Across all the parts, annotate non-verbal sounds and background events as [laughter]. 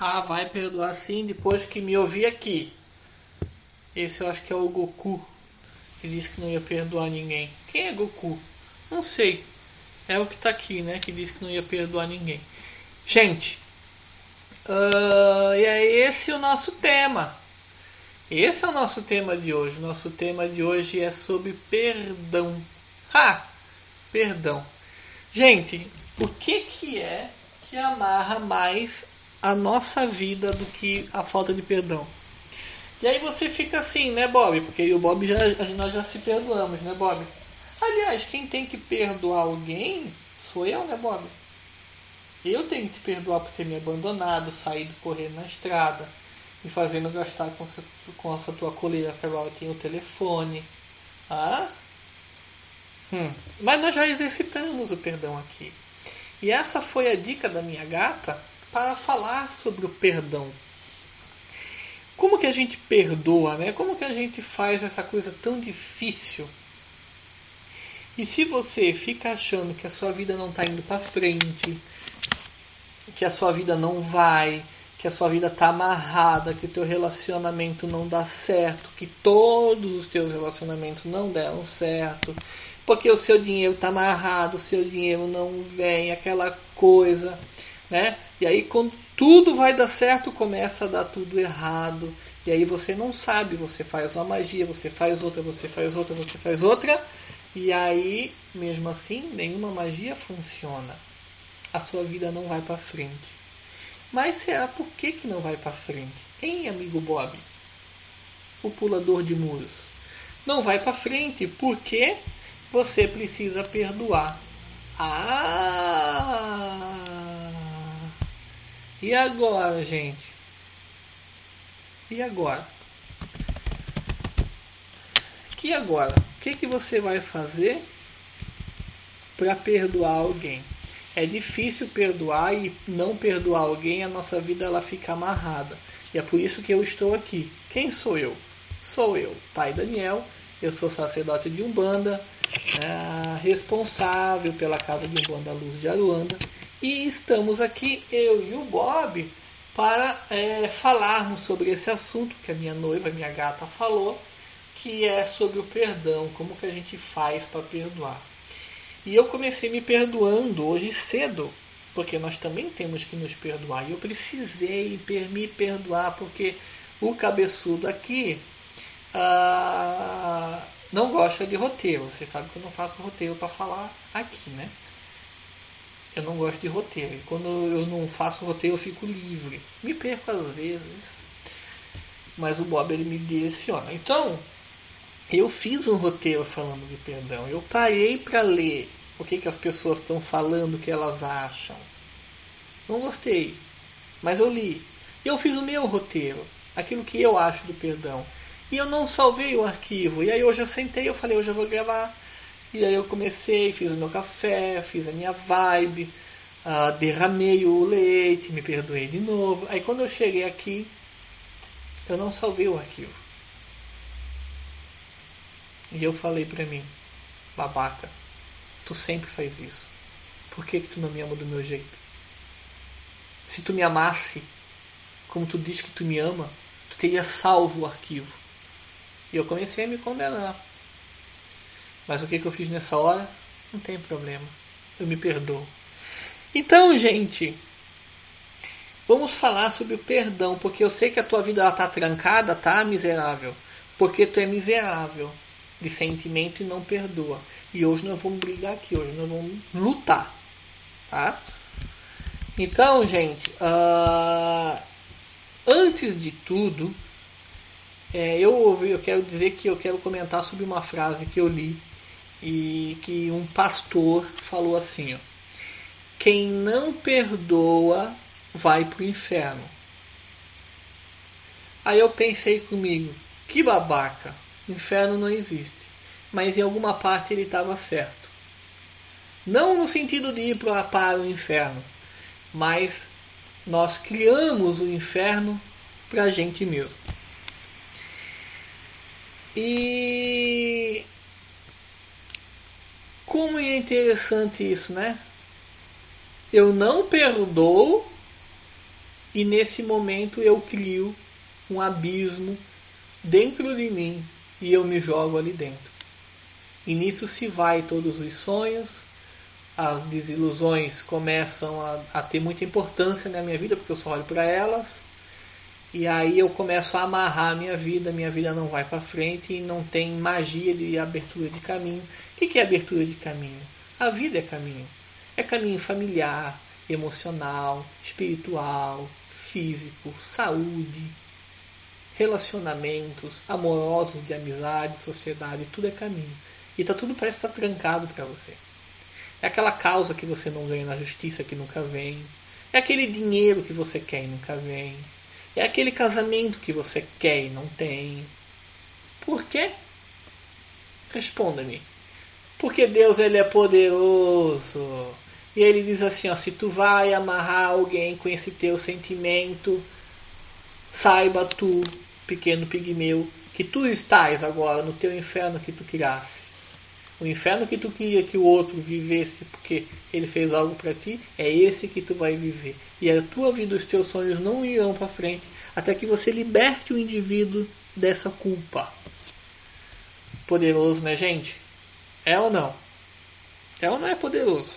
Ah, vai perdoar sim depois que me ouvir aqui. Esse eu acho que é o Goku, que disse que não ia perdoar ninguém. Quem é Goku? Não sei. É o que tá aqui, né? Que disse que não ia perdoar ninguém. Gente, uh, e é esse o nosso tema. Esse é o nosso tema de hoje. Nosso tema de hoje é sobre perdão. Ha! Perdão. Gente, o que, que é que amarra mais a nossa vida do que a falta de perdão? E aí você fica assim, né, Bob? Porque o Bob já, nós já se perdoamos, né, Bob? Aliás, quem tem que perdoar alguém sou eu, né, Bob? Eu tenho que te perdoar por ter me abandonado, saído correndo na estrada, me fazendo gastar com essa, com essa tua coleira que agora tem o telefone. Ah? Hum. Mas nós já exercitamos o perdão aqui. E essa foi a dica da minha gata para falar sobre o perdão. Como que a gente perdoa, né? Como que a gente faz essa coisa tão difícil? E se você fica achando que a sua vida não está indo para frente, que a sua vida não vai, que a sua vida está amarrada, que o teu relacionamento não dá certo, que todos os teus relacionamentos não deram certo, porque o seu dinheiro está amarrado, o seu dinheiro não vem, aquela coisa, né? E aí quando tudo vai dar certo, começa a dar tudo errado. E aí você não sabe, você faz uma magia, você faz outra, você faz outra, você faz outra, e aí, mesmo assim, nenhuma magia funciona. A sua vida não vai para frente. Mas será por que, que não vai para frente? Hein, amigo Bob? O pulador de muros. Não vai para frente porque você precisa perdoar. Ah! E agora, gente? E agora? Que agora? O que, que você vai fazer para perdoar alguém? É difícil perdoar e não perdoar alguém, a nossa vida ela fica amarrada. E é por isso que eu estou aqui. Quem sou eu? Sou eu, pai Daniel. Eu sou sacerdote de Umbanda, é, responsável pela casa de Umbanda Luz de Aruanda. E estamos aqui, eu e o Bob, para é, falarmos sobre esse assunto que a minha noiva, minha gata, falou, que é sobre o perdão, como que a gente faz para perdoar. E eu comecei me perdoando hoje cedo, porque nós também temos que nos perdoar. E eu precisei me perdoar, porque o cabeçudo aqui ah, não gosta de roteiro. Você sabe que eu não faço roteiro para falar aqui, né? Eu não gosto de roteiro. E quando eu não faço roteiro, eu fico livre. Me perco às vezes. Mas o Bob ele me direciona. Então, eu fiz um roteiro falando de perdão. Eu parei para ler o que, que as pessoas estão falando, o que elas acham. Não gostei, mas eu li. Eu fiz o meu roteiro, aquilo que eu acho do perdão. E eu não salvei o arquivo. E aí hoje eu sentei, eu falei, hoje eu vou gravar. E aí eu comecei, fiz o meu café, fiz a minha vibe, uh, derramei o leite, me perdoei de novo. Aí quando eu cheguei aqui, eu não salvei o arquivo. E eu falei pra mim, babaca, tu sempre faz isso. Por que, que tu não me ama do meu jeito? Se tu me amasse, como tu diz que tu me ama, tu teria salvo o arquivo. E eu comecei a me condenar. Mas o que, que eu fiz nessa hora? Não tem problema. Eu me perdoo. Então, gente, vamos falar sobre o perdão, porque eu sei que a tua vida ela tá trancada, tá, miserável? Porque tu é miserável de sentimento e não perdoa. E hoje nós vamos brigar aqui, hoje nós vamos lutar, tá? Então, gente, uh, antes de tudo, é, eu, eu quero dizer que eu quero comentar sobre uma frase que eu li e que um pastor falou assim: ó, quem não perdoa vai para o inferno. Aí eu pensei comigo, que babaca. Inferno não existe. Mas em alguma parte ele estava certo. Não no sentido de ir para o inferno, mas nós criamos o inferno para a gente mesmo. E como é interessante isso, né? Eu não perdoo e nesse momento eu crio um abismo dentro de mim e eu me jogo ali dentro. E nisso se vai todos os sonhos, as desilusões começam a, a ter muita importância na minha vida, porque eu só olho para elas. E aí eu começo a amarrar a minha vida, minha vida não vai para frente e não tem magia de abertura de caminho. O que é abertura de caminho? A vida é caminho. É caminho familiar, emocional, espiritual, físico, saúde, relacionamentos amorosos, de amizade, sociedade, tudo é caminho. E tá tudo parece estar trancado para você. É aquela causa que você não ganha na justiça que nunca vem. É aquele dinheiro que você quer e nunca vem. É aquele casamento que você quer e não tem. Por quê? Responda-me. Porque Deus ele é poderoso. E ele diz assim, ó, se tu vai amarrar alguém com esse teu sentimento, saiba tu, pequeno pigmeu, que tu estás agora no teu inferno que tu criaste. O inferno que tu queria que o outro vivesse porque ele fez algo para ti, é esse que tu vai viver. E a tua vida, os teus sonhos não irão para frente até que você liberte o indivíduo dessa culpa. Poderoso, né, gente? É ou não? É ou não é poderoso?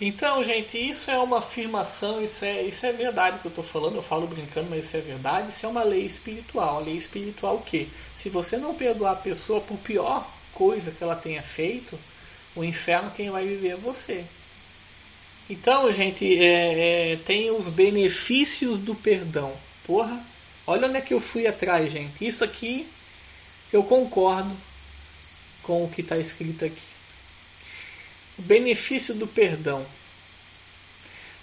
Então, gente, isso é uma afirmação, isso é, isso é verdade que eu estou falando, eu falo brincando, mas isso é verdade, isso é uma lei espiritual. A lei espiritual o quê? Se você não perdoar a pessoa por pior coisa que ela tenha feito, o inferno quem vai viver é você. Então, gente, é, é, tem os benefícios do perdão. Porra, olha onde é que eu fui atrás, gente. Isso aqui eu concordo com o que está escrito aqui. O benefício do perdão.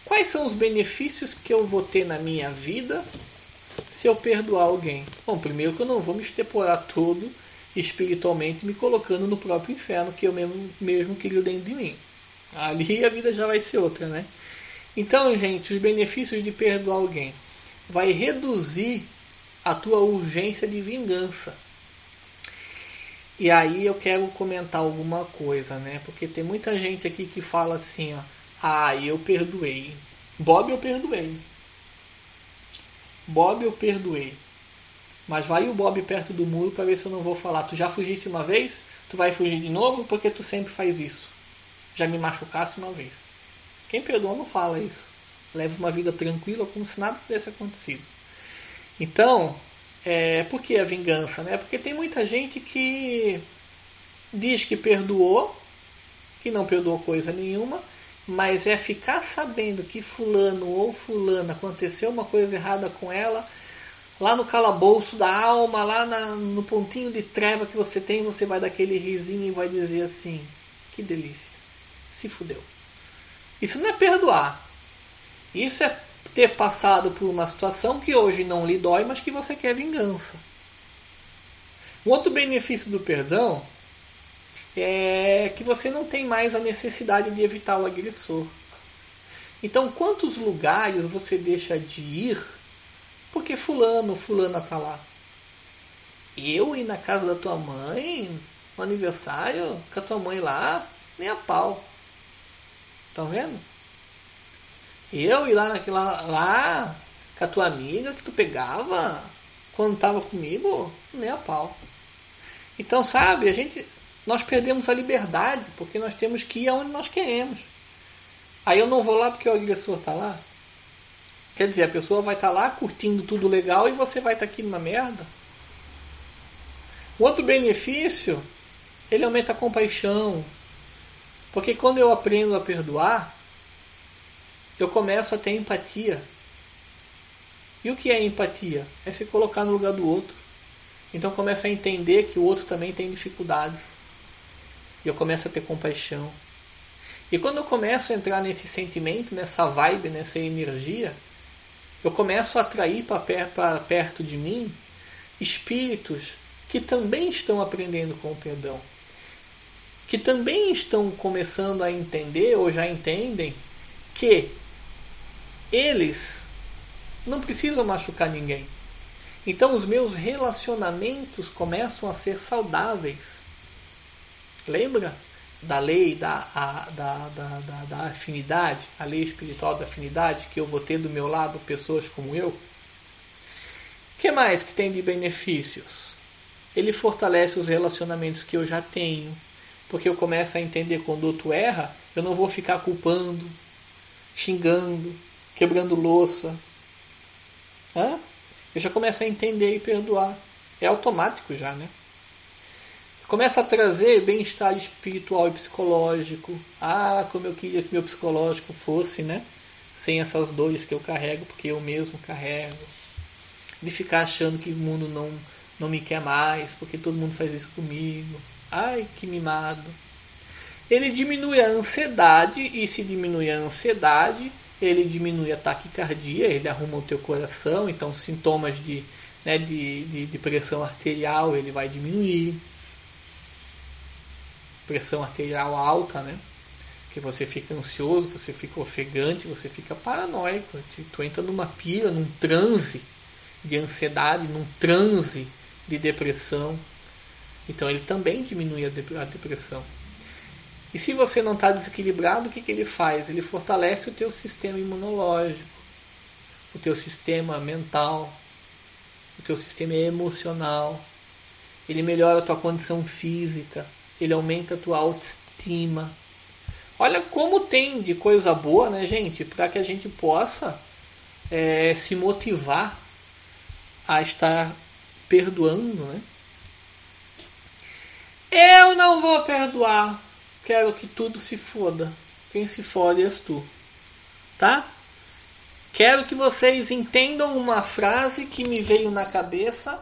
Quais são os benefícios que eu vou ter na minha vida se eu perdoar alguém? Bom, primeiro que eu não vou me esteporar todo espiritualmente me colocando no próprio inferno que eu mesmo, mesmo queria dentro de mim. Ali a vida já vai ser outra, né? Então, gente, os benefícios de perdoar alguém vai reduzir a tua urgência de vingança. E aí eu quero comentar alguma coisa, né? Porque tem muita gente aqui que fala assim, ó, ah, eu perdoei. Bob eu perdoei. Bob eu perdoei. Mas vai o Bob perto do muro para ver se eu não vou falar. Tu já fugiste uma vez? Tu vai fugir de novo porque tu sempre faz isso. Já me machucasse uma vez. Quem perdoa não fala isso. Leva uma vida tranquila como se nada tivesse acontecido. Então, é, por que a vingança? Né? Porque tem muita gente que diz que perdoou, que não perdoou coisa nenhuma, mas é ficar sabendo que fulano ou fulana aconteceu uma coisa errada com ela, lá no calabouço da alma, lá na, no pontinho de treva que você tem, você vai dar aquele risinho e vai dizer assim: que delícia, se fudeu. Isso não é perdoar. Isso é ter passado por uma situação que hoje não lhe dói, mas que você quer vingança. Um outro benefício do perdão é que você não tem mais a necessidade de evitar o agressor. Então, quantos lugares você deixa de ir porque fulano, fulana tá lá? Eu ir na casa da tua mãe, no aniversário, com a tua mãe lá, nem a pau. Estão vendo? Eu ir lá naquela lá com a tua amiga que tu pegava quando tava comigo, nem a pau. Então, sabe, a gente nós perdemos a liberdade, porque nós temos que ir aonde nós queremos. Aí eu não vou lá porque o agressor está lá. Quer dizer, a pessoa vai estar tá lá curtindo tudo legal e você vai estar tá aqui numa merda. O outro benefício, ele aumenta a compaixão. Porque quando eu aprendo a perdoar, eu começo a ter empatia. E o que é empatia? É se colocar no lugar do outro. Então começa a entender que o outro também tem dificuldades. E eu começo a ter compaixão. E quando eu começo a entrar nesse sentimento, nessa vibe, nessa energia, eu começo a atrair para perto de mim espíritos que também estão aprendendo com o perdão. Que também estão começando a entender ou já entendem que eles não precisam machucar ninguém. Então os meus relacionamentos começam a ser saudáveis. Lembra da lei da, a, da, da, da, da afinidade, a lei espiritual da afinidade, que eu vou ter do meu lado pessoas como eu. Que mais que tem de benefícios? Ele fortalece os relacionamentos que eu já tenho, porque eu começo a entender quando outro erra, eu não vou ficar culpando, xingando, quebrando louça. Hã? Eu já começo a entender e perdoar. É automático já, né? Começa a trazer bem-estar espiritual e psicológico. Ah, como eu queria que meu psicológico fosse, né? Sem essas dores que eu carrego, porque eu mesmo carrego. De ficar achando que o mundo não, não me quer mais, porque todo mundo faz isso comigo. Ai, que mimado. Ele diminui a ansiedade, e se diminui a ansiedade, ele diminui a taquicardia, ele arruma o teu coração, então sintomas de, né, de, de, de pressão arterial ele vai diminuir pressão arterial alta, né? Que você fica ansioso, você fica ofegante, você fica paranoico. Tu entra numa pira, num transe de ansiedade, num transe de depressão. Então ele também diminui a depressão. E se você não está desequilibrado, o que, que ele faz? Ele fortalece o teu sistema imunológico, o teu sistema mental, o teu sistema emocional. Ele melhora a tua condição física, ele aumenta a tua autoestima. Olha como tem de coisa boa, né, gente? Para que a gente possa é, se motivar a estar perdoando, né? Eu não vou perdoar. Quero que tudo se foda. Quem se fode és tu. Tá? Quero que vocês entendam uma frase que me veio na cabeça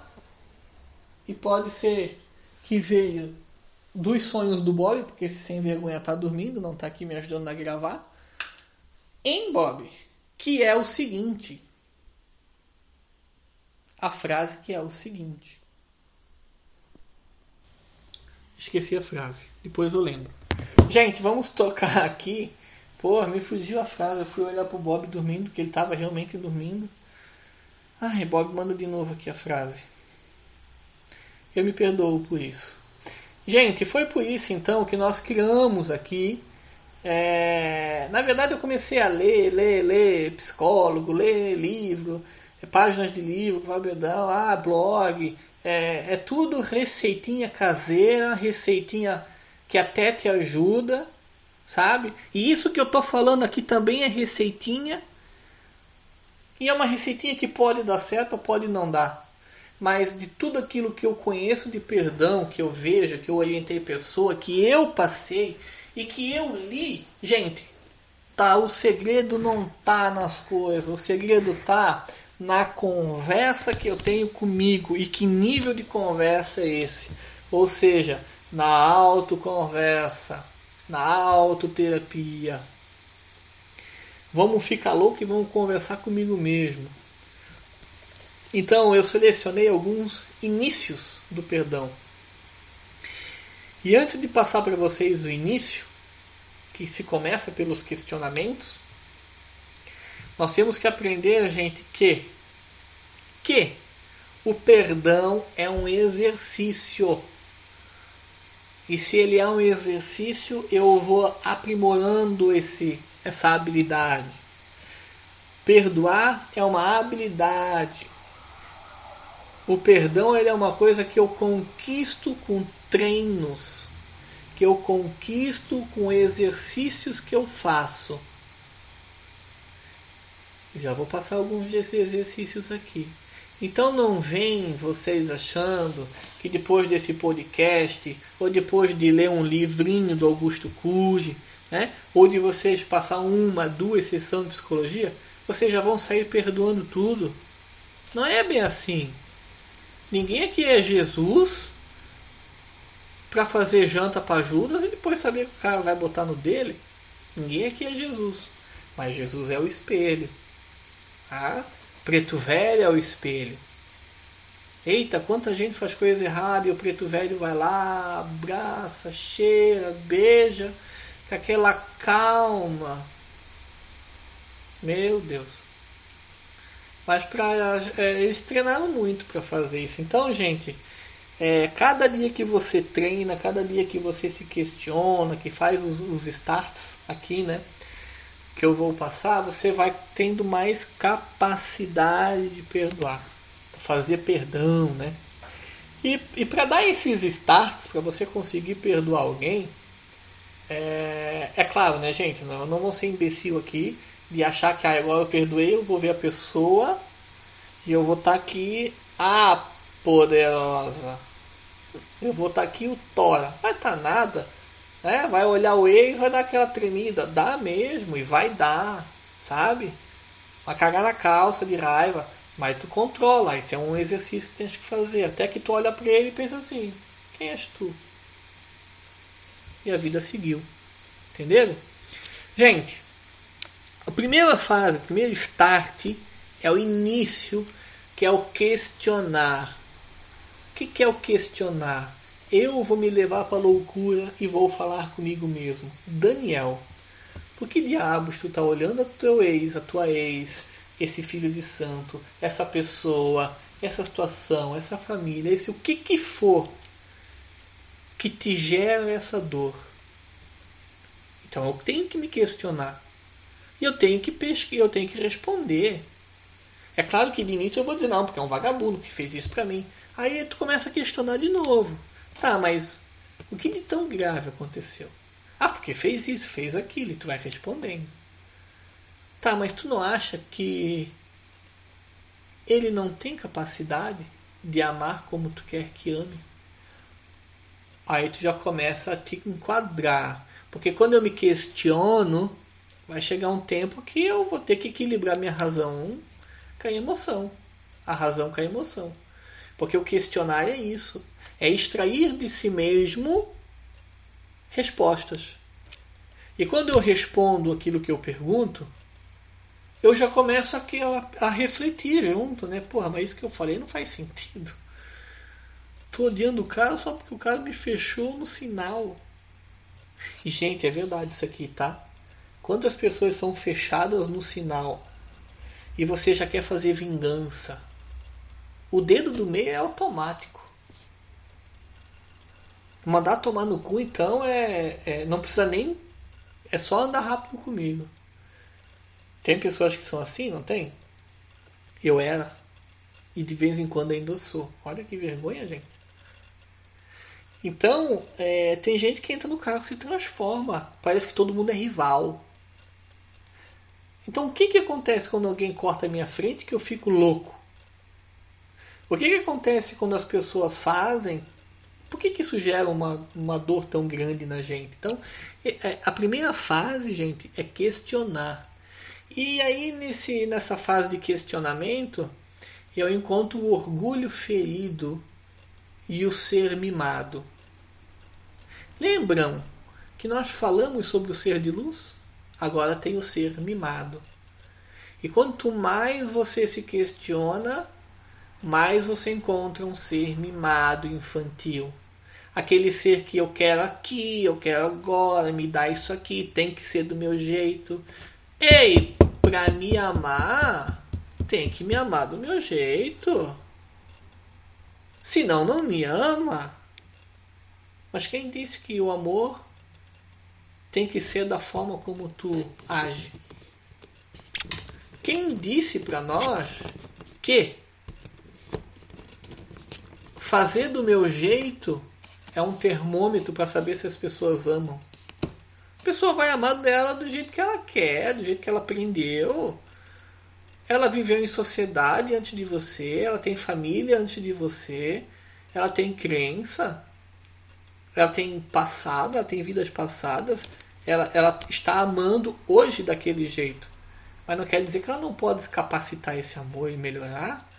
e pode ser que veio dos sonhos do Bob, porque esse sem vergonha tá dormindo, não tá aqui me ajudando a gravar. Em Bob, que é o seguinte. A frase que é o seguinte. Esqueci a frase, depois eu lembro. Gente, vamos tocar aqui. Pô, me fugiu a frase. Eu fui olhar pro Bob dormindo, que ele tava realmente dormindo. Ai, Bob, manda de novo aqui a frase. Eu me perdoo por isso. Gente, foi por isso então que nós criamos aqui. É... Na verdade, eu comecei a ler, ler, ler psicólogo, ler livro, páginas de livro, Fabedão, ah, blog. É, é tudo receitinha caseira, receitinha que até te ajuda, sabe? E isso que eu tô falando aqui também é receitinha. E é uma receitinha que pode dar certo ou pode não dar mas de tudo aquilo que eu conheço de perdão, que eu vejo, que eu orientei pessoa, que eu passei e que eu li, gente, tá, o segredo não tá nas coisas, o segredo tá na conversa que eu tenho comigo e que nível de conversa é esse? Ou seja, na autoconversa, na autoterapia. Vamos ficar louco e vamos conversar comigo mesmo. Então eu selecionei alguns inícios do perdão. E antes de passar para vocês o início, que se começa pelos questionamentos, nós temos que aprender, gente, que que o perdão é um exercício. E se ele é um exercício, eu vou aprimorando esse essa habilidade. Perdoar é uma habilidade. O perdão ele é uma coisa que eu conquisto com treinos, que eu conquisto com exercícios que eu faço. Já vou passar alguns desses exercícios aqui. Então não vem vocês achando que depois desse podcast, ou depois de ler um livrinho do Augusto Cury, né, ou de vocês passar uma, duas sessões de psicologia, vocês já vão sair perdoando tudo. Não é bem assim. Ninguém aqui é Jesus para fazer janta para Judas e depois saber que o cara vai botar no dele. Ninguém aqui é Jesus. Mas Jesus é o espelho. Ah, preto velho é o espelho. Eita, quanta gente faz coisa errada e o preto velho vai lá, abraça, cheira, beija, com aquela calma. Meu Deus. Mas pra, é, eles treinaram muito para fazer isso. Então, gente, é, cada dia que você treina, cada dia que você se questiona, que faz os, os starts aqui, né? Que eu vou passar, você vai tendo mais capacidade de perdoar, fazer perdão, né? E, e para dar esses starts, para você conseguir perdoar alguém, é, é claro, né, gente? Não, não vou ser imbecil aqui de achar que ah, agora eu perdoei, eu vou ver a pessoa e eu vou estar tá aqui, ah, poderosa. Eu vou estar tá aqui o Tora. Vai estar tá nada. Né? Vai olhar o ex, vai dar aquela tremida. Dá mesmo, e vai dar, sabe? Vai cagar na calça de raiva. Mas tu controla, isso é um exercício que tens que fazer. Até que tu olha para ele e pensa assim: quem és tu? E a vida seguiu. Entenderam? Gente, a primeira fase, o primeiro start é o início, que é o questionar. O que, que é o questionar? Eu vou me levar para loucura e vou falar comigo mesmo. Daniel, por que diabos tu tá olhando a teu ex, a tua ex, esse filho de santo, essa pessoa, essa situação, essa família, esse o que que for que te gera essa dor. Então eu tenho que me questionar. E eu tenho que pesquisar, eu tenho que responder. É claro que de início eu vou dizer, não, porque é um vagabundo que fez isso para mim. Aí tu começa a questionar de novo. Tá, mas o que de tão grave aconteceu? Ah, porque fez isso, fez aquilo, e tu vai respondendo. Tá, mas tu não acha que ele não tem capacidade de amar como tu quer que ame? Aí tu já começa a te enquadrar. Porque quando eu me questiono, vai chegar um tempo que eu vou ter que equilibrar minha razão com a emoção. A razão com a emoção. Porque o questionar é isso. É extrair de si mesmo respostas. E quando eu respondo aquilo que eu pergunto, eu já começo a, a refletir junto, né? Porra, mas isso que eu falei não faz sentido. Tô odiando o cara só porque o cara me fechou no sinal. E, gente, é verdade isso aqui, tá? Quantas pessoas são fechadas no sinal e você já quer fazer vingança? O dedo do meio é automático. Mandar tomar no cu, então, é, é não precisa nem. É só andar rápido comigo. Tem pessoas que são assim, não tem? Eu era. E de vez em quando ainda sou. Olha que vergonha, gente. Então, é, tem gente que entra no carro e se transforma. Parece que todo mundo é rival. Então, o que, que acontece quando alguém corta a minha frente que eu fico louco? O que, que acontece quando as pessoas fazem? Por que, que isso gera uma, uma dor tão grande na gente? Então, é, a primeira fase, gente, é questionar. E aí, nesse, nessa fase de questionamento, eu encontro o orgulho ferido e o ser mimado. Lembram que nós falamos sobre o ser de luz? Agora tem o ser mimado. E quanto mais você se questiona, mais você encontra um ser mimado, infantil. Aquele ser que eu quero aqui, eu quero agora, me dá isso aqui, tem que ser do meu jeito. Ei, pra me amar, tem que me amar do meu jeito. Senão não me ama. Mas quem disse que o amor tem que ser da forma como tu age? Quem disse para nós que fazer do meu jeito é um termômetro para saber se as pessoas amam? pessoa vai amar dela do jeito que ela quer, do jeito que ela aprendeu. Ela viveu em sociedade antes de você, ela tem família antes de você, ela tem crença, ela tem passado, ela tem vidas passadas, ela, ela está amando hoje daquele jeito. Mas não quer dizer que ela não pode capacitar esse amor e melhorar.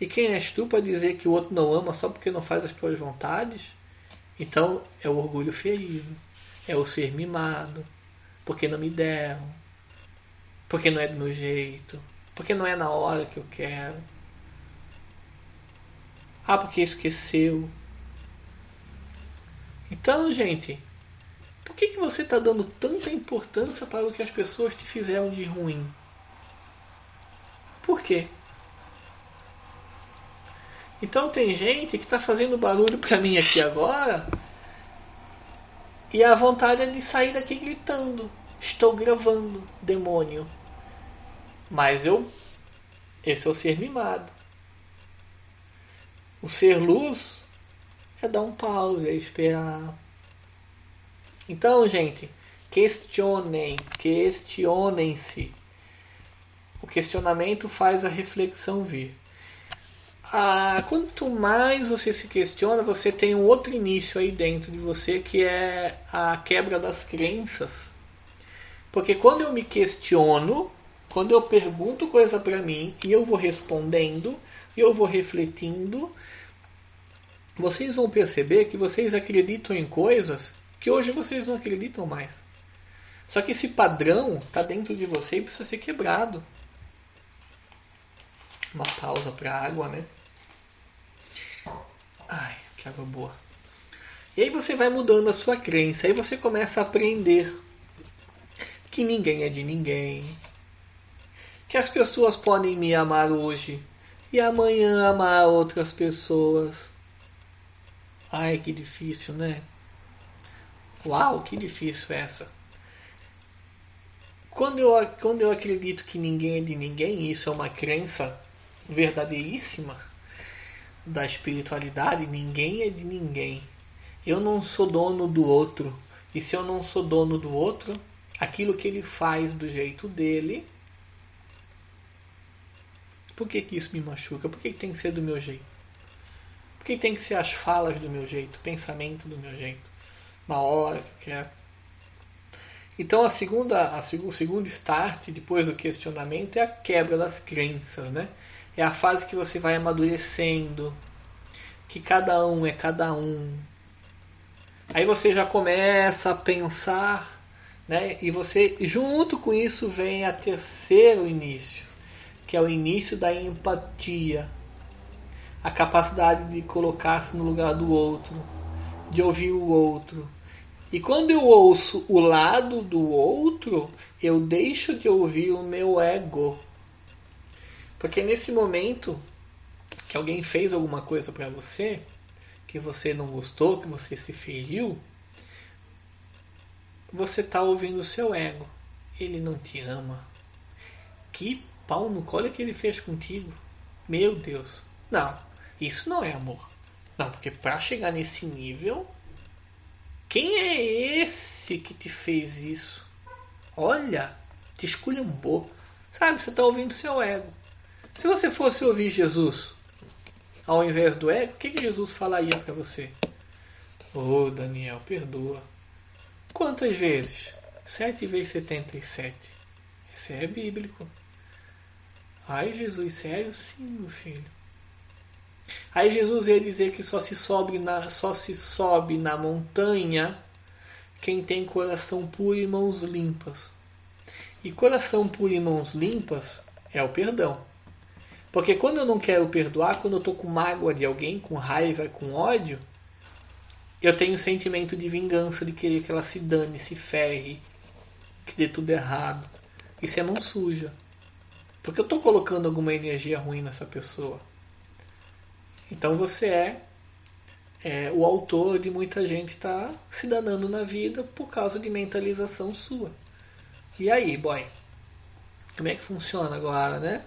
E quem és tu para dizer que o outro não ama só porque não faz as tuas vontades? Então é o orgulho ferido é o ser mimado, porque não me deram, porque não é do meu jeito, porque não é na hora que eu quero. Ah, porque esqueceu. Então, gente, por que, que você está dando tanta importância para o que as pessoas te fizeram de ruim? Por quê? Então tem gente que está fazendo barulho para mim aqui agora e a vontade é de sair daqui gritando. Estou gravando, demônio. Mas eu. Esse é o ser mimado. O ser luz é dar um pause, é esperar. Então, gente, questionem, questionem-se. O questionamento faz a reflexão vir. Ah, quanto mais você se questiona, você tem um outro início aí dentro de você que é a quebra das crenças. Porque quando eu me questiono, quando eu pergunto coisa para mim e eu vou respondendo, e eu vou refletindo, vocês vão perceber que vocês acreditam em coisas que hoje vocês não acreditam mais. Só que esse padrão está dentro de você e precisa ser quebrado. Uma pausa para água, né? Ai, que água boa. E aí você vai mudando a sua crença, aí você começa a aprender que ninguém é de ninguém, que as pessoas podem me amar hoje e amanhã amar outras pessoas. Ai, que difícil, né? Uau, que difícil essa. Quando eu, quando eu acredito que ninguém é de ninguém, isso é uma crença verdadeiríssima da espiritualidade, ninguém é de ninguém. Eu não sou dono do outro. E se eu não sou dono do outro, aquilo que ele faz do jeito dele, por que, que isso me machuca? Por que, que tem que ser do meu jeito? Por que tem que ser as falas do meu jeito, o pensamento do meu jeito, na hora que eu quero? Então a segunda, a segundo, o segundo start depois do questionamento é a quebra das crenças, né? É a fase que você vai amadurecendo, que cada um é cada um. Aí você já começa a pensar, né? E você junto com isso vem a terceiro início, que é o início da empatia. A capacidade de colocar-se no lugar do outro, de ouvir o outro. E quando eu ouço o lado do outro, eu deixo de ouvir o meu ego. Porque nesse momento que alguém fez alguma coisa para você, que você não gostou, que você se feriu, você está ouvindo o seu ego. Ele não te ama. Que pau no colo que ele fez contigo. Meu Deus. Não, isso não é amor. Não, porque para chegar nesse nível, quem é esse que te fez isso? Olha, te esculhambou. Sabe, você está ouvindo seu ego. Se você fosse ouvir Jesus ao invés do ego, o que, que Jesus falaria para você? Ô oh, Daniel, perdoa. Quantas vezes? 7 vezes 77. Isso é bíblico. Ai, Jesus, sério? Sim, meu filho. Aí Jesus ia dizer que só se sobe na, só se sobe na montanha quem tem coração puro e mãos limpas. E coração puro e mãos limpas é o perdão. Porque quando eu não quero perdoar, quando eu estou com mágoa de alguém, com raiva, com ódio, eu tenho sentimento de vingança, de querer que ela se dane, se ferre, que dê tudo errado. Isso é mão suja. Porque eu estou colocando alguma energia ruim nessa pessoa. Então você é, é o autor de muita gente estar tá se danando na vida por causa de mentalização sua. E aí, boy? Como é que funciona agora, né?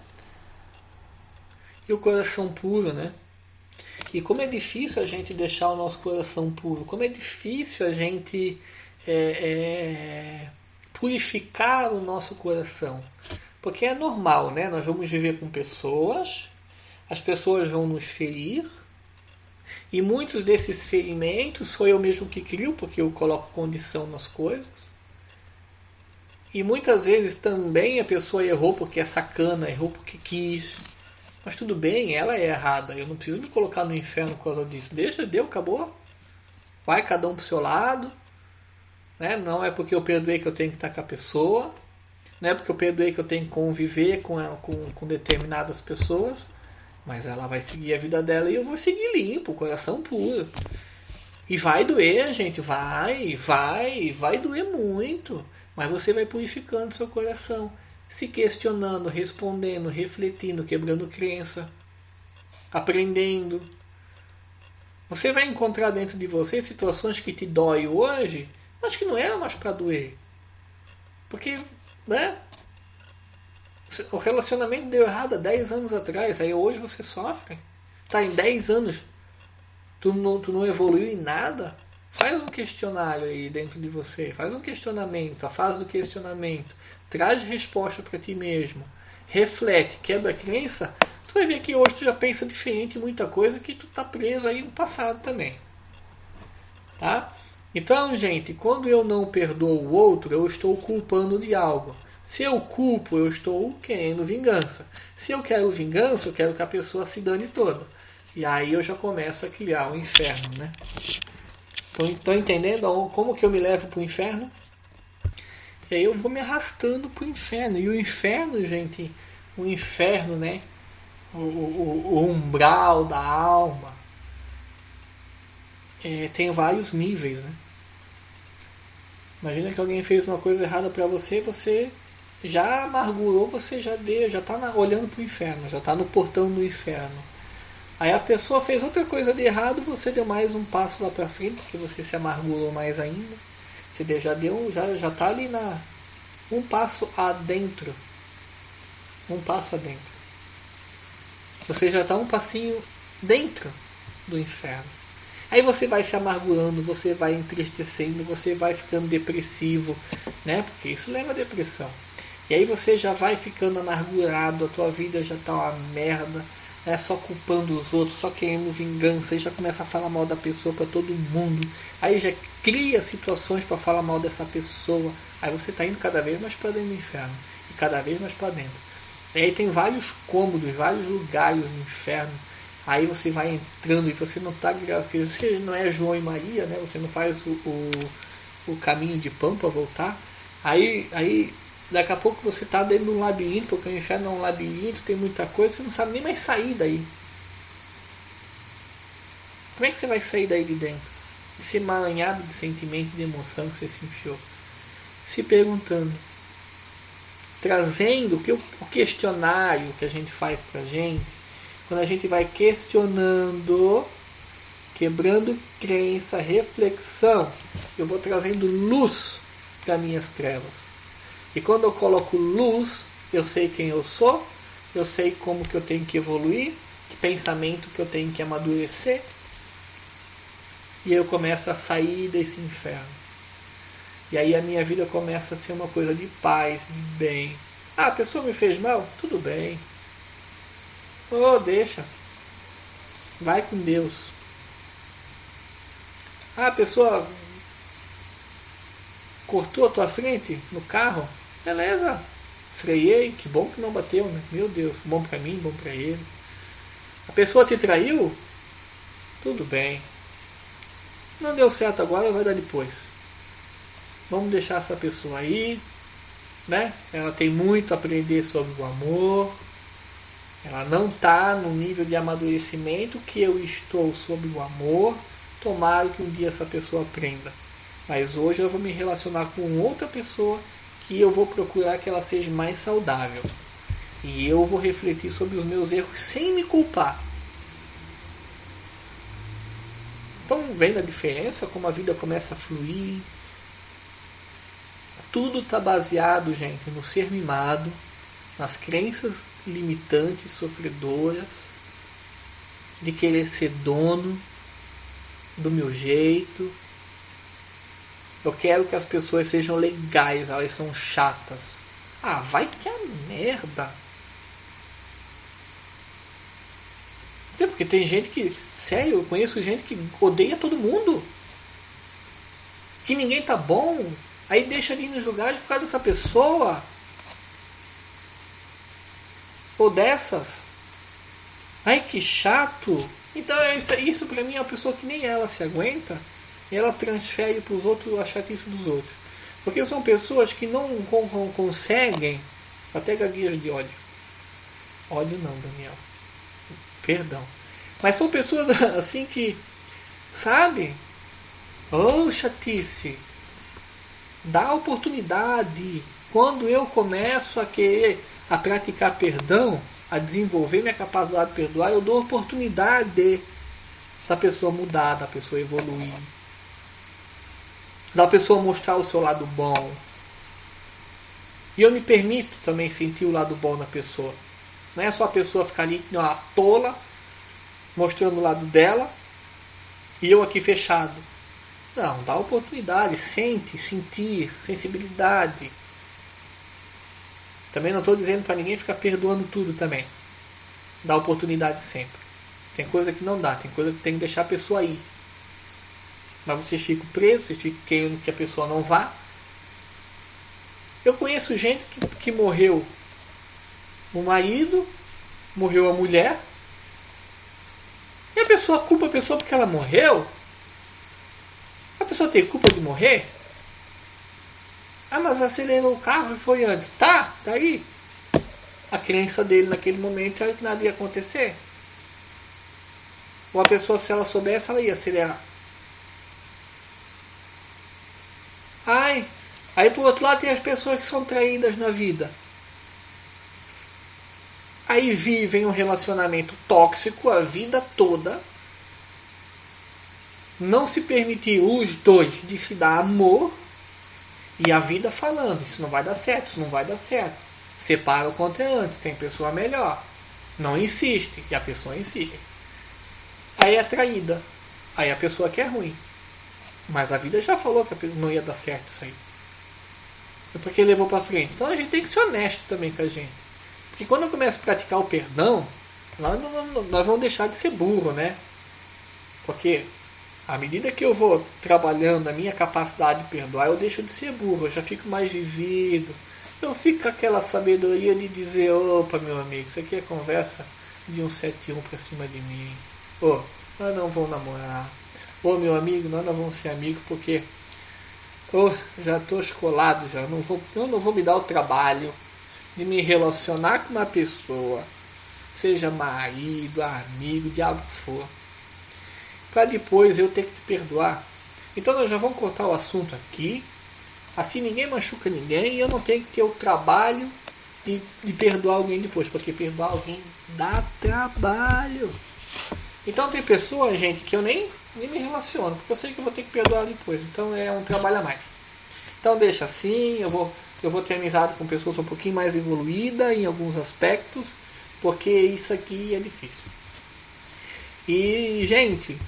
E o coração puro, né? E como é difícil a gente deixar o nosso coração puro, como é difícil a gente é, é, purificar o nosso coração. Porque é normal, né? Nós vamos viver com pessoas, as pessoas vão nos ferir, e muitos desses ferimentos sou eu mesmo que crio, porque eu coloco condição nas coisas. E muitas vezes também a pessoa errou porque é sacana, errou porque quis, mas tudo bem, ela é errada. Eu não preciso me colocar no inferno por causa disso. Deixa, deu, acabou. Vai cada um pro seu lado. Né? Não é porque eu perdoei que eu tenho que estar com a pessoa. Não é porque eu perdoei que eu tenho que conviver com, com, com determinadas pessoas. Mas ela vai seguir a vida dela e eu vou seguir limpo, coração puro. E vai doer, gente, vai, vai, vai doer muito. Mas você vai purificando seu coração se questionando, respondendo, refletindo, quebrando crença. aprendendo. Você vai encontrar dentro de você situações que te dói hoje, mas que não eram mais para doer. Porque, né? O relacionamento deu errado há 10 anos atrás, aí hoje você sofre. Tá em 10 anos, tu não, tu não evoluiu em nada. Faz um questionário aí dentro de você, faz um questionamento, a fase do questionamento, traz resposta para ti mesmo, reflete, quebra a crença, tu vai ver que hoje tu já pensa diferente muita coisa que tu tá preso aí no passado também. Tá? Então, gente, quando eu não perdoo o outro, eu estou culpando de algo. Se eu culpo, eu estou querendo vingança. Se eu quero vingança, eu quero que a pessoa se dane toda. E aí eu já começo a criar o um inferno, né? Estão entendendo como que eu me levo para o inferno? E aí eu vou me arrastando para o inferno. E o inferno, gente, o inferno, né? O, o, o umbral da alma é, tem vários níveis, né? Imagina que alguém fez uma coisa errada para você, você já amargurou, você já deu, já está olhando para o inferno, já está no portão do inferno. Aí a pessoa fez outra coisa de errado, você deu mais um passo lá para frente, porque você se amargurou mais ainda. Você já deu, já já tá ali na um passo adentro. Um passo adentro. Você já está um passinho dentro do inferno. Aí você vai se amargurando, você vai entristecendo, você vai ficando depressivo, né? Porque isso leva a depressão. E aí você já vai ficando amargurado, a tua vida já tá uma merda, é só culpando os outros, só querendo vingança, aí já começa a falar mal da pessoa para todo mundo, aí já cria situações para falar mal dessa pessoa, aí você está indo cada vez mais para dentro do inferno e cada vez mais para dentro. E aí tem vários cômodos, vários lugares no inferno. Aí você vai entrando e você não está porque você não é João e Maria, né? Você não faz o, o, o caminho de pão para voltar. Aí, aí Daqui a pouco você está dentro de um labirinto, porque o inferno é um labirinto, tem muita coisa, você não sabe nem mais sair daí. Como é que você vai sair daí de dentro? Esse emaranhado de sentimento, de emoção que você se enfiou. Se perguntando. Trazendo que o questionário que a gente faz pra gente, quando a gente vai questionando, quebrando crença, reflexão, eu vou trazendo luz para minhas trevas. E quando eu coloco luz, eu sei quem eu sou, eu sei como que eu tenho que evoluir, que pensamento que eu tenho que amadurecer. E eu começo a sair desse inferno. E aí a minha vida começa a ser uma coisa de paz, de bem. Ah, a pessoa me fez mal? Tudo bem. Oh, deixa. Vai com Deus. Ah, a pessoa cortou a tua frente no carro? Beleza, freiei, que bom que não bateu, né? Meu Deus, bom para mim, bom para ele. A pessoa te traiu? Tudo bem. Não deu certo agora, vai dar depois. Vamos deixar essa pessoa aí, né? Ela tem muito a aprender sobre o amor. Ela não está no nível de amadurecimento que eu estou sobre o amor. Tomara que um dia essa pessoa aprenda. Mas hoje eu vou me relacionar com outra pessoa e eu vou procurar que ela seja mais saudável. E eu vou refletir sobre os meus erros sem me culpar. Então, vendo a diferença, como a vida começa a fluir. Tudo está baseado, gente, no ser mimado, nas crenças limitantes, sofredoras, de querer ser dono do meu jeito, eu quero que as pessoas sejam legais, elas são chatas. Ah, vai que é merda. Porque tem gente que. Sério, eu conheço gente que odeia todo mundo. Que ninguém tá bom. Aí deixa ali nos lugares por causa dessa pessoa. Ou dessas. Ai que chato. Então isso, isso pra mim é uma pessoa que nem ela se aguenta e ela transfere para os outros a chatice dos outros. Porque são pessoas que não, conseguem, até gaguejas de ódio. Ódio não, Daniel. Perdão. Mas são pessoas [laughs] assim que, sabe? Oh, chatice. Dá oportunidade. Quando eu começo a querer a praticar perdão, a desenvolver minha capacidade de perdoar, eu dou oportunidade da pessoa mudar, da pessoa evoluir, da pessoa mostrar o seu lado bom. E eu me permito também sentir o lado bom da pessoa. Não é só a pessoa ficar ali uma tola, mostrando o lado dela, e eu aqui fechado. Não, dá oportunidade, sente, sentir, sensibilidade. Também não estou dizendo para ninguém ficar perdoando tudo também. Dá oportunidade sempre. Tem coisa que não dá, tem coisa que tem que deixar a pessoa ir. Mas você fica preso, fica querendo que a pessoa não vá. Eu conheço gente que, que morreu o marido, morreu a mulher, e a pessoa culpa a pessoa porque ela morreu. A pessoa tem culpa de morrer? Ah, mas acelerou o carro e foi antes. Tá, tá aí. A crença dele naquele momento era que nada ia acontecer. Ou a pessoa, se ela soubesse, ela ia acelerar. Ai, aí por outro lado tem as pessoas que são traídas na vida. Aí vivem um relacionamento tóxico a vida toda. Não se permitir os dois de se dar amor e a vida falando, isso não vai dar certo, isso não vai dar certo. Separa o quanto é antes, tem pessoa melhor. Não insiste, e a pessoa insiste. Aí é traída. Aí a pessoa quer ruim. Mas a vida já falou que não ia dar certo isso aí. É porque levou para frente. Então a gente tem que ser honesto também com a gente. Porque quando eu começo a praticar o perdão, nós, não, nós vamos deixar de ser burro, né? Porque à medida que eu vou trabalhando a minha capacidade de perdoar, eu deixo de ser burro, eu já fico mais vivido. Eu fico com aquela sabedoria de dizer, opa meu amigo, isso aqui é conversa de um 71 para cima de mim. Ô, oh, nós não vamos namorar. Ô meu amigo, nós não vamos ser amigos porque oh, já estou escolado já. Não vou, eu não vou me dar o trabalho de me relacionar com uma pessoa, seja marido, amigo, diabo que for para depois eu ter que te perdoar. Então nós já vamos cortar o assunto aqui. Assim ninguém machuca ninguém e eu não tenho que ter o trabalho de, de perdoar alguém depois, porque perdoar alguém dá trabalho. Então tem pessoas, gente, que eu nem, nem me relaciono, porque eu sei que eu vou ter que perdoar depois. Então é um trabalho a mais. Então deixa assim, eu vou, eu vou ter amizade com pessoas um pouquinho mais evoluídas em alguns aspectos, porque isso aqui é difícil. E, gente,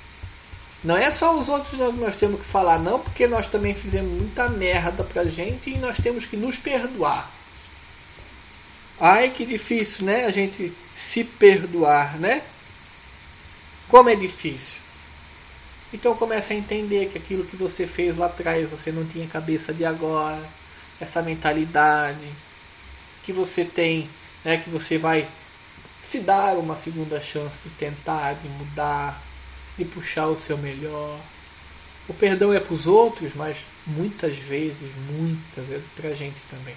não é só os outros que nós temos que falar, não, porque nós também fizemos muita merda pra gente e nós temos que nos perdoar. Ai, que difícil, né? A gente se perdoar, né? Como é difícil. Então comece a entender que aquilo que você fez lá atrás, você não tinha cabeça de agora, essa mentalidade que você tem, né, que você vai se dar uma segunda chance de tentar, de mudar, de puxar o seu melhor. O perdão é para os outros, mas muitas vezes, muitas, é para a gente também.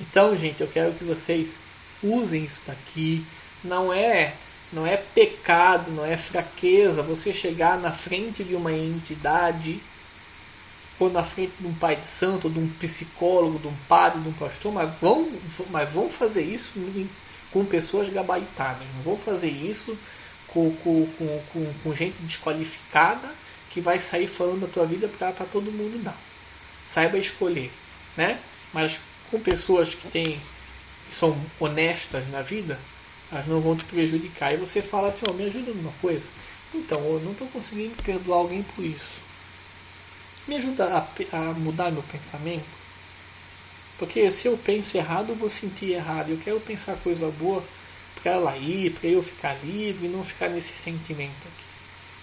Então, gente, eu quero que vocês usem isso daqui. Não é, não é pecado, não é fraqueza você chegar na frente de uma entidade ou na frente de um pai de santo, de um psicólogo, de um padre, de um pastor, mas vão, mas vão fazer isso com pessoas gabaritadas. Não vão fazer isso com, com, com, com, gente desqualificada que vai sair falando da tua vida para todo mundo não. Saiba escolher, né? Mas com pessoas que têm que são honestas na vida, elas não vão te prejudicar. E você fala assim, oh, me ajuda numa coisa. Então, eu não estou conseguindo perdoar alguém por isso. Me ajuda a, a mudar meu pensamento. Porque se eu penso errado, eu vou sentir errado. Eu quero pensar coisa boa para ela ir, para eu ficar livre e não ficar nesse sentimento aqui.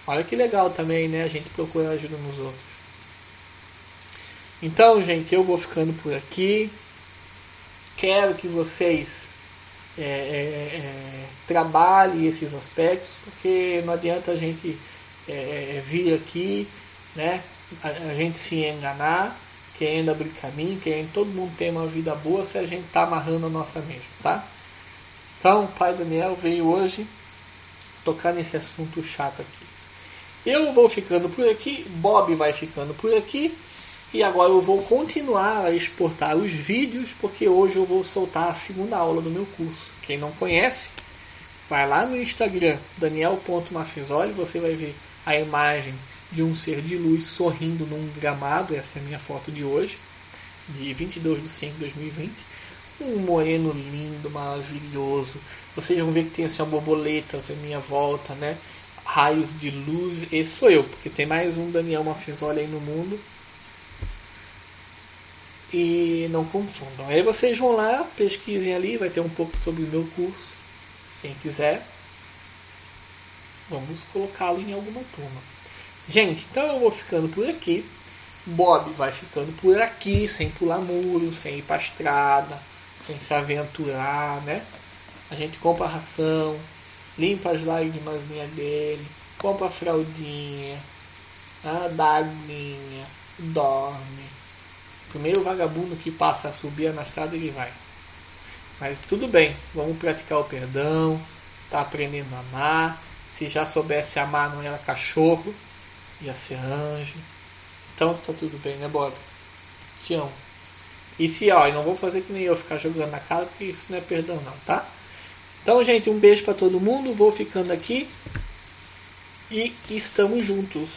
Olha que legal também, né? A gente procura ajuda nos outros. Então, gente, eu vou ficando por aqui. Quero que vocês é, é, é, trabalhem esses aspectos, porque não adianta a gente é, é, vir aqui, né? A, a, gente se enganar, querendo abrir caminho, querendo todo mundo ter uma vida boa se a gente tá amarrando a nossa mesmo, tá? Então, o pai Daniel veio hoje tocar nesse assunto chato aqui. Eu vou ficando por aqui, Bob vai ficando por aqui. E agora eu vou continuar a exportar os vídeos, porque hoje eu vou soltar a segunda aula do meu curso. Quem não conhece, vai lá no Instagram, daniel.mafisoli, você vai ver a imagem de um ser de luz sorrindo num gramado. Essa é a minha foto de hoje, de 22 de 5 de 2020. Um moreno lindo, maravilhoso. Vocês vão ver que tem assim, borboletas à minha volta, né? Raios de luz. Esse sou eu, porque tem mais um Daniel Mafisoli aí no mundo e não confundam. Aí vocês vão lá, pesquisem ali, vai ter um pouco sobre o meu curso. Quem quiser, vamos colocá-lo em alguma turma. Gente, então eu vou ficando por aqui. Bob vai ficando por aqui, sem pular muro, sem ir para estrada, sem se aventurar, né? A gente compra a ração, limpa as lágrimas dele, compra a fraldinha, dá aguinha, dorme primeiro vagabundo que passa a subir na estrada ele vai. Mas tudo bem, vamos praticar o perdão, tá aprendendo a amar. Se já soubesse amar não era cachorro, ia ser anjo. Então tá tudo bem, né, Bob? Te amo. E se, ó, não vou fazer que nem eu ficar jogando na cara, porque isso não é perdão não, tá? Então, gente, um beijo para todo mundo. Vou ficando aqui. E estamos juntos.